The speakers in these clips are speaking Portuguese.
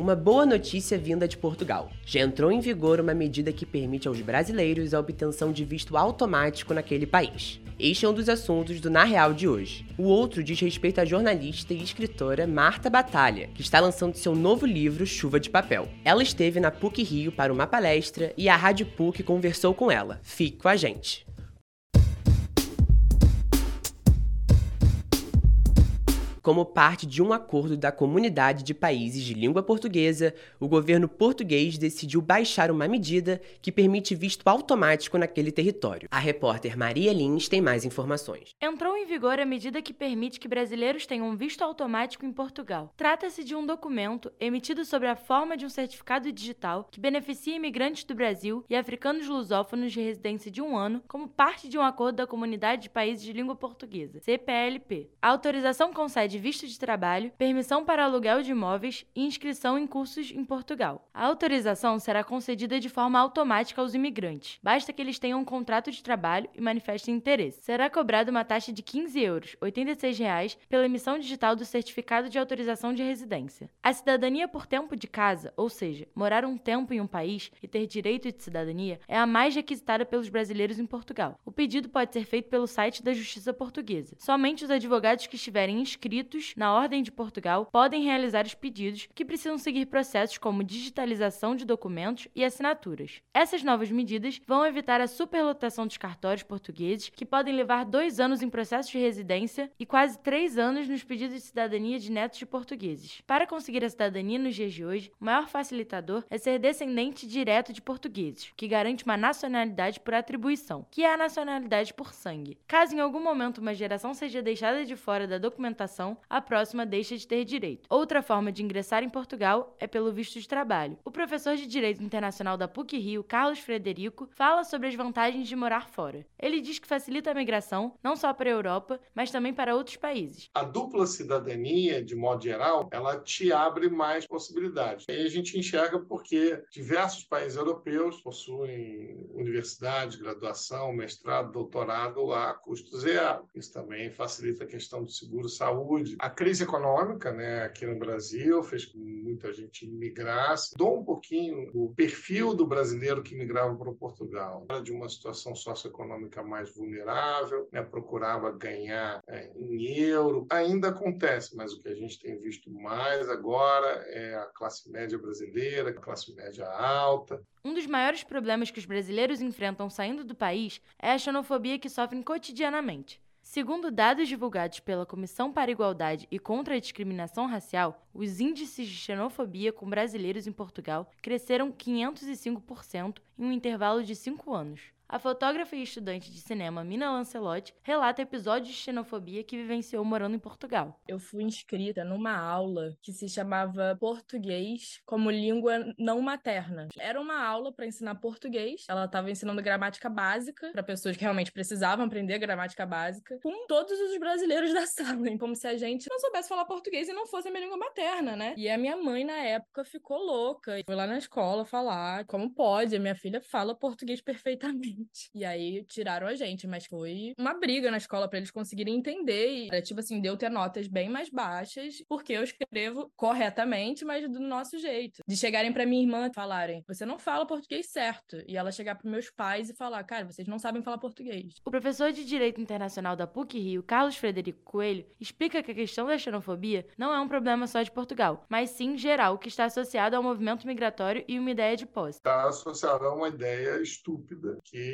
Uma boa notícia vinda de Portugal. Já entrou em vigor uma medida que permite aos brasileiros a obtenção de visto automático naquele país. Este é um dos assuntos do Na Real de hoje. O outro diz respeito à jornalista e escritora Marta Batalha, que está lançando seu novo livro Chuva de Papel. Ela esteve na PUC Rio para uma palestra e a Rádio PUC conversou com ela. Fique com a gente. Como parte de um acordo da Comunidade de Países de Língua Portuguesa, o governo português decidiu baixar uma medida que permite visto automático naquele território. A repórter Maria Lins tem mais informações. Entrou em vigor a medida que permite que brasileiros tenham visto automático em Portugal. Trata-se de um documento emitido sob a forma de um certificado digital que beneficia imigrantes do Brasil e africanos lusófonos de residência de um ano como parte de um acordo da Comunidade de Países de Língua Portuguesa, CPLP. A autorização concede de visto de trabalho, permissão para aluguel de imóveis e inscrição em cursos em Portugal. A autorização será concedida de forma automática aos imigrantes. Basta que eles tenham um contrato de trabalho e manifestem interesse. Será cobrada uma taxa de 15 euros, 86 reais, pela emissão digital do certificado de autorização de residência. A cidadania por tempo de casa, ou seja, morar um tempo em um país e ter direito de cidadania, é a mais requisitada pelos brasileiros em Portugal. O pedido pode ser feito pelo site da Justiça Portuguesa. Somente os advogados que estiverem inscritos inscritos na Ordem de Portugal podem realizar os pedidos, que precisam seguir processos como digitalização de documentos e assinaturas. Essas novas medidas vão evitar a superlotação dos cartórios portugueses, que podem levar dois anos em processo de residência e quase três anos nos pedidos de cidadania de netos de portugueses. Para conseguir a cidadania nos dias de hoje, o maior facilitador é ser descendente direto de portugueses, que garante uma nacionalidade por atribuição, que é a nacionalidade por sangue. Caso em algum momento uma geração seja deixada de fora da documentação, a próxima deixa de ter direito. Outra forma de ingressar em Portugal é pelo visto de trabalho. O professor de Direito Internacional da PUC Rio, Carlos Frederico, fala sobre as vantagens de morar fora. Ele diz que facilita a migração não só para a Europa, mas também para outros países. A dupla cidadania, de modo geral, ela te abre mais possibilidades. E a gente enxerga porque diversos países europeus possuem universidades, graduação, mestrado, doutorado a custo zero. Isso também facilita a questão do seguro-saúde saúde. A crise econômica, né, aqui no Brasil, fez com que muita gente migrasse. Dou um pouquinho o perfil do brasileiro que migrava para Portugal. Era de uma situação socioeconômica mais vulnerável, né, procurava ganhar é, em euro. Ainda acontece, mas o que a gente tem visto mais agora é a classe média brasileira, a classe média alta. Um dos maiores problemas que os brasileiros enfrentam saindo do país é a xenofobia que sofrem cotidianamente. Segundo dados divulgados pela Comissão para a Igualdade e contra a Discriminação Racial, os índices de xenofobia com brasileiros em Portugal cresceram 505% em um intervalo de cinco anos. A fotógrafa e estudante de cinema Mina Lancelotti relata episódios de xenofobia que vivenciou morando em Portugal. Eu fui inscrita numa aula que se chamava Português como língua não materna. Era uma aula para ensinar português. Ela estava ensinando gramática básica para pessoas que realmente precisavam aprender gramática básica, com todos os brasileiros da sala, como se a gente não soubesse falar português e não fosse a minha língua materna, né? E a minha mãe na época ficou louca. Foi lá na escola falar como pode, a minha filha fala português perfeitamente gente. E aí tiraram a gente, mas foi uma briga na escola para eles conseguirem entender. E era tipo assim, deu ter notas bem mais baixas, porque eu escrevo corretamente, mas do nosso jeito. De chegarem para minha irmã e falarem: você não fala português certo. E ela chegar para meus pais e falar: cara, vocês não sabem falar português. O professor de Direito Internacional da PUC Rio, Carlos Frederico Coelho, explica que a questão da xenofobia não é um problema só de Portugal, mas sim geral, que está associado ao movimento migratório e uma ideia de posse. Está associado a uma ideia estúpida que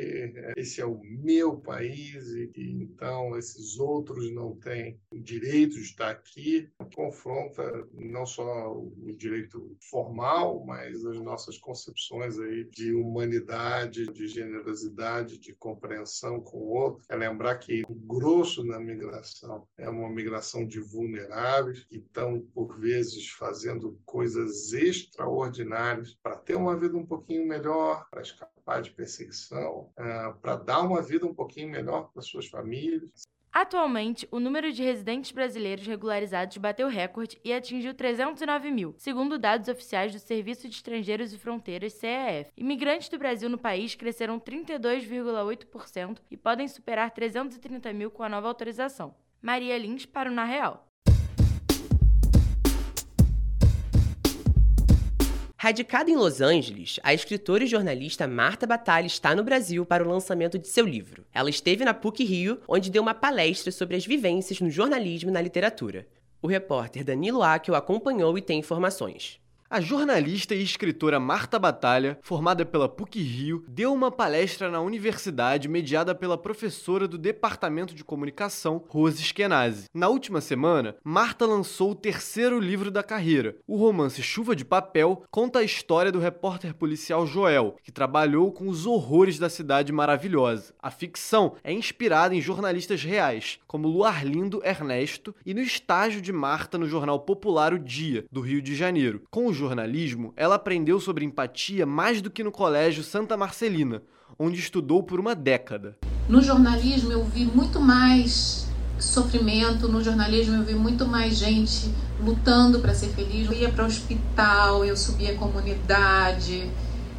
esse é o meu país e então esses outros não têm o direito de estar aqui, confronta não só o direito formal, mas as nossas concepções aí de humanidade, de generosidade, de compreensão com o outro. É lembrar que o grosso na migração é uma migração de vulneráveis que estão, por vezes, fazendo coisas extraordinárias para ter uma vida um pouquinho melhor, para escapar de perseguição, uh, para dar uma vida um pouquinho melhor para suas famílias. Atualmente, o número de residentes brasileiros regularizados bateu recorde e atingiu 309 mil, segundo dados oficiais do Serviço de Estrangeiros e Fronteiras, CEF. Imigrantes do Brasil no país cresceram 32,8% e podem superar 330 mil com a nova autorização. Maria Lins para o Na Real. Radicada em Los Angeles, a escritora e jornalista Marta Batalha está no Brasil para o lançamento de seu livro. Ela esteve na PUC Rio, onde deu uma palestra sobre as vivências no jornalismo e na literatura. O repórter Danilo Akel acompanhou e tem informações. A jornalista e escritora Marta Batalha, formada pela PUC Rio, deu uma palestra na universidade mediada pela professora do Departamento de Comunicação, Rose Eskenazi. Na última semana, Marta lançou o terceiro livro da carreira. O romance Chuva de Papel conta a história do repórter policial Joel, que trabalhou com os horrores da cidade maravilhosa. A ficção é inspirada em jornalistas reais, como Luarlindo Ernesto, e no estágio de Marta no jornal popular O Dia, do Rio de Janeiro. Com jornalismo, ela aprendeu sobre empatia mais do que no Colégio Santa Marcelina, onde estudou por uma década. No jornalismo eu vi muito mais sofrimento, no jornalismo eu vi muito mais gente lutando para ser feliz. Eu ia para o hospital, eu subia a comunidade,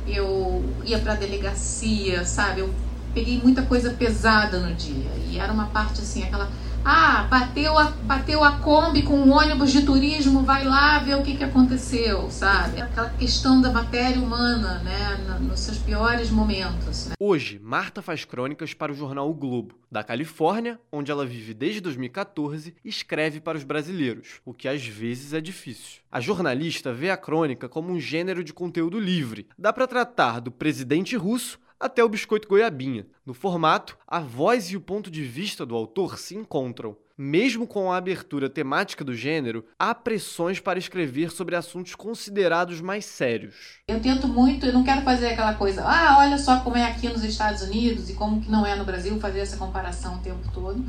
eu ia para a delegacia, sabe? Eu peguei muita coisa pesada no dia e era uma parte assim, aquela ah, bateu a, bateu a Kombi com um ônibus de turismo, vai lá ver o que, que aconteceu, sabe? Aquela questão da matéria humana, né, nos seus piores momentos. Né? Hoje, Marta faz crônicas para o jornal O Globo. Da Califórnia, onde ela vive desde 2014, escreve para os brasileiros, o que às vezes é difícil. A jornalista vê a crônica como um gênero de conteúdo livre. Dá para tratar do presidente russo até o biscoito goiabinha. No formato, a voz e o ponto de vista do autor se encontram. Mesmo com a abertura temática do gênero, há pressões para escrever sobre assuntos considerados mais sérios. Eu tento muito, eu não quero fazer aquela coisa, ah, olha só como é aqui nos Estados Unidos e como que não é no Brasil, fazer essa comparação o tempo todo.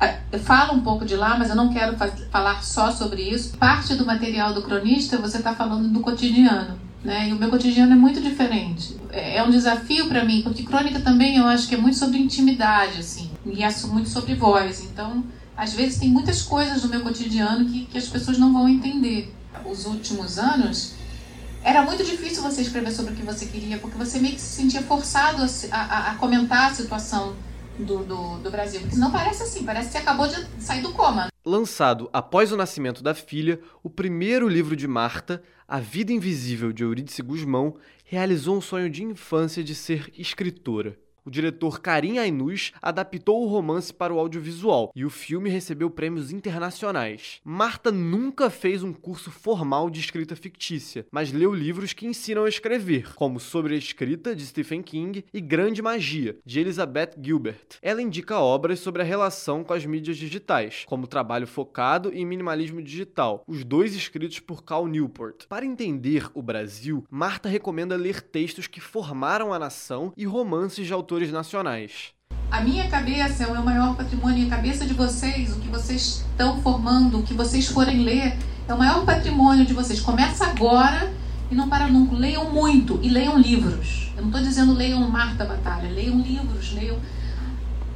Ah, eu falo um pouco de lá, mas eu não quero falar só sobre isso. Parte do material do cronista você está falando do cotidiano né? E o meu cotidiano é muito diferente. É, é um desafio para mim, porque crônica também eu acho que é muito sobre intimidade, assim, e é muito sobre voz. Então, às vezes tem muitas coisas do meu cotidiano que, que as pessoas não vão entender. Os últimos anos era muito difícil você escrever sobre o que você queria, porque você meio que se sentia forçado a, a, a comentar a situação do, do, do, Brasil. Porque não parece assim, parece que você acabou de sair do coma. Lançado após o nascimento da filha, o primeiro livro de Marta, A Vida Invisível de Eurídice Guzmão, realizou um sonho de infância de ser escritora. O diretor Karim Ainus adaptou o romance para o audiovisual e o filme recebeu prêmios internacionais. Marta nunca fez um curso formal de escrita fictícia, mas leu livros que ensinam a escrever, como Sobre a Escrita, de Stephen King, e Grande Magia, de Elizabeth Gilbert. Ela indica obras sobre a relação com as mídias digitais, como Trabalho Focado e Minimalismo Digital, os dois escritos por Cal Newport. Para entender o Brasil, Marta recomenda ler textos que formaram a nação e romances de autores nacionais. A minha cabeça é o meu maior patrimônio, a cabeça de vocês, o que vocês estão formando, o que vocês forem ler, é o maior patrimônio de vocês. Começa agora e não para nunca. Leiam muito e leiam livros. Eu não estou dizendo leiam Marta Batalha, leiam livros, leiam,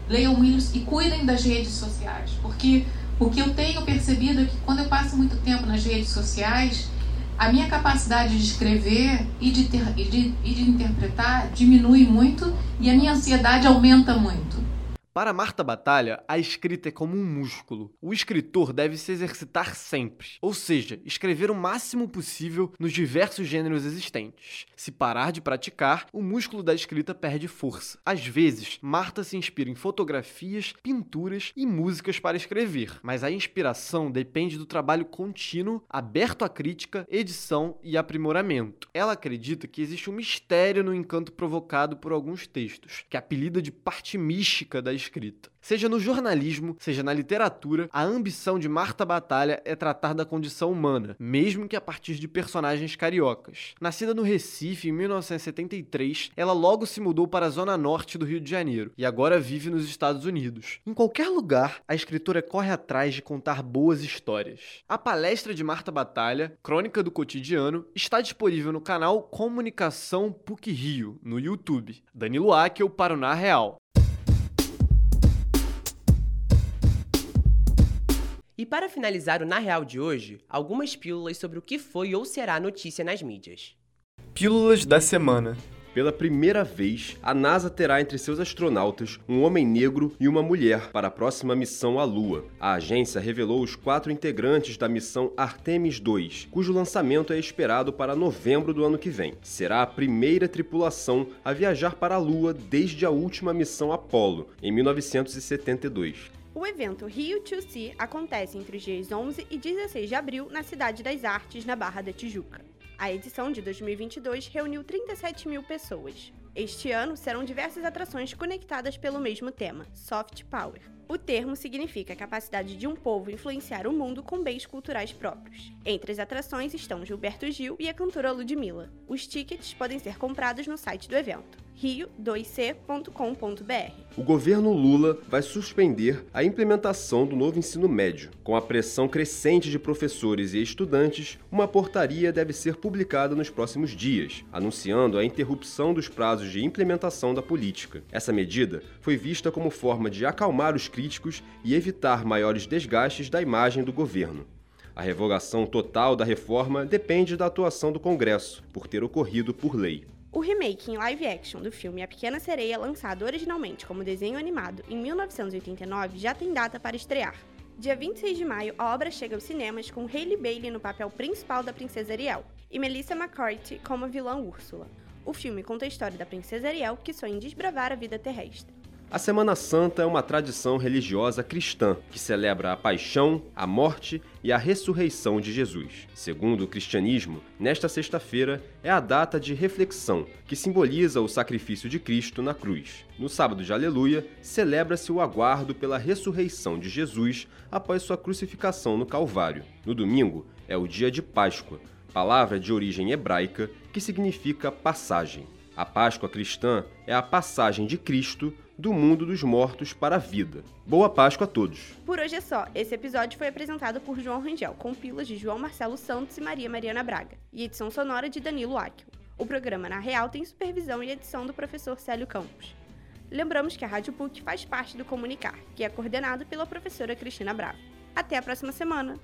leiam livros e cuidem das redes sociais, porque o que eu tenho percebido é que quando eu passo muito tempo nas redes sociais, a minha capacidade de escrever e de, ter, e de, e de interpretar diminui muito e a minha ansiedade aumenta muito. Para Marta Batalha, a escrita é como um músculo. O escritor deve se exercitar sempre, ou seja, escrever o máximo possível nos diversos gêneros existentes. Se parar de praticar, o músculo da escrita perde força. Às vezes, Marta se inspira em fotografias, pinturas e músicas para escrever, mas a inspiração depende do trabalho contínuo, aberto à crítica, edição e aprimoramento. Ela acredita que existe um mistério no encanto provocado por alguns textos, que apelida de parte mística da escrita. Seja no jornalismo, seja na literatura, a ambição de Marta Batalha é tratar da condição humana, mesmo que a partir de personagens cariocas. Nascida no Recife em 1973, ela logo se mudou para a zona norte do Rio de Janeiro e agora vive nos Estados Unidos. Em qualquer lugar, a escritora corre atrás de contar boas histórias. A palestra de Marta Batalha, Crônica do Cotidiano, está disponível no canal Comunicação PUC Rio, no YouTube. Danilo Akel para o Na Real. E para finalizar o Na Real de hoje, algumas pílulas sobre o que foi ou será notícia nas mídias. Pílulas da semana. Pela primeira vez, a NASA terá entre seus astronautas um homem negro e uma mulher para a próxima missão à Lua. A agência revelou os quatro integrantes da missão Artemis 2, cujo lançamento é esperado para novembro do ano que vem. Será a primeira tripulação a viajar para a Lua desde a última missão Apollo, em 1972. O evento Rio to See acontece entre os dias 11 e 16 de abril na Cidade das Artes, na Barra da Tijuca. A edição de 2022 reuniu 37 mil pessoas. Este ano serão diversas atrações conectadas pelo mesmo tema, Soft Power. O termo significa a capacidade de um povo influenciar o mundo com bens culturais próprios. Entre as atrações estão Gilberto Gil e a cantora Ludmilla. Os tickets podem ser comprados no site do evento rio2c.com.br. O governo Lula vai suspender a implementação do novo ensino médio. Com a pressão crescente de professores e estudantes, uma portaria deve ser publicada nos próximos dias, anunciando a interrupção dos prazos de implementação da política. Essa medida foi vista como forma de acalmar os críticos e evitar maiores desgastes da imagem do governo. A revogação total da reforma depende da atuação do Congresso, por ter ocorrido por lei. O remake em live action do filme A Pequena Sereia, lançado originalmente como desenho animado em 1989, já tem data para estrear. Dia 26 de maio, a obra chega aos cinemas com Hailey Bailey no papel principal da Princesa Ariel e Melissa McCarthy como a vilã Úrsula. O filme conta a história da Princesa Ariel que sonha em desbravar a vida terrestre. A Semana Santa é uma tradição religiosa cristã que celebra a paixão, a morte e a ressurreição de Jesus. Segundo o cristianismo, nesta sexta-feira é a data de reflexão, que simboliza o sacrifício de Cristo na cruz. No sábado de Aleluia, celebra-se o aguardo pela ressurreição de Jesus após sua crucificação no Calvário. No domingo, é o dia de Páscoa, palavra de origem hebraica que significa passagem. A Páscoa cristã é a passagem de Cristo do mundo dos mortos para a vida. Boa Páscoa a todos! Por hoje é só. Esse episódio foi apresentado por João Rangel, com pilas de João Marcelo Santos e Maria Mariana Braga, e edição sonora de Danilo Áquio. O programa Na Real tem supervisão e edição do professor Célio Campos. Lembramos que a Rádio PUC faz parte do Comunicar, que é coordenado pela professora Cristina Bravo. Até a próxima semana!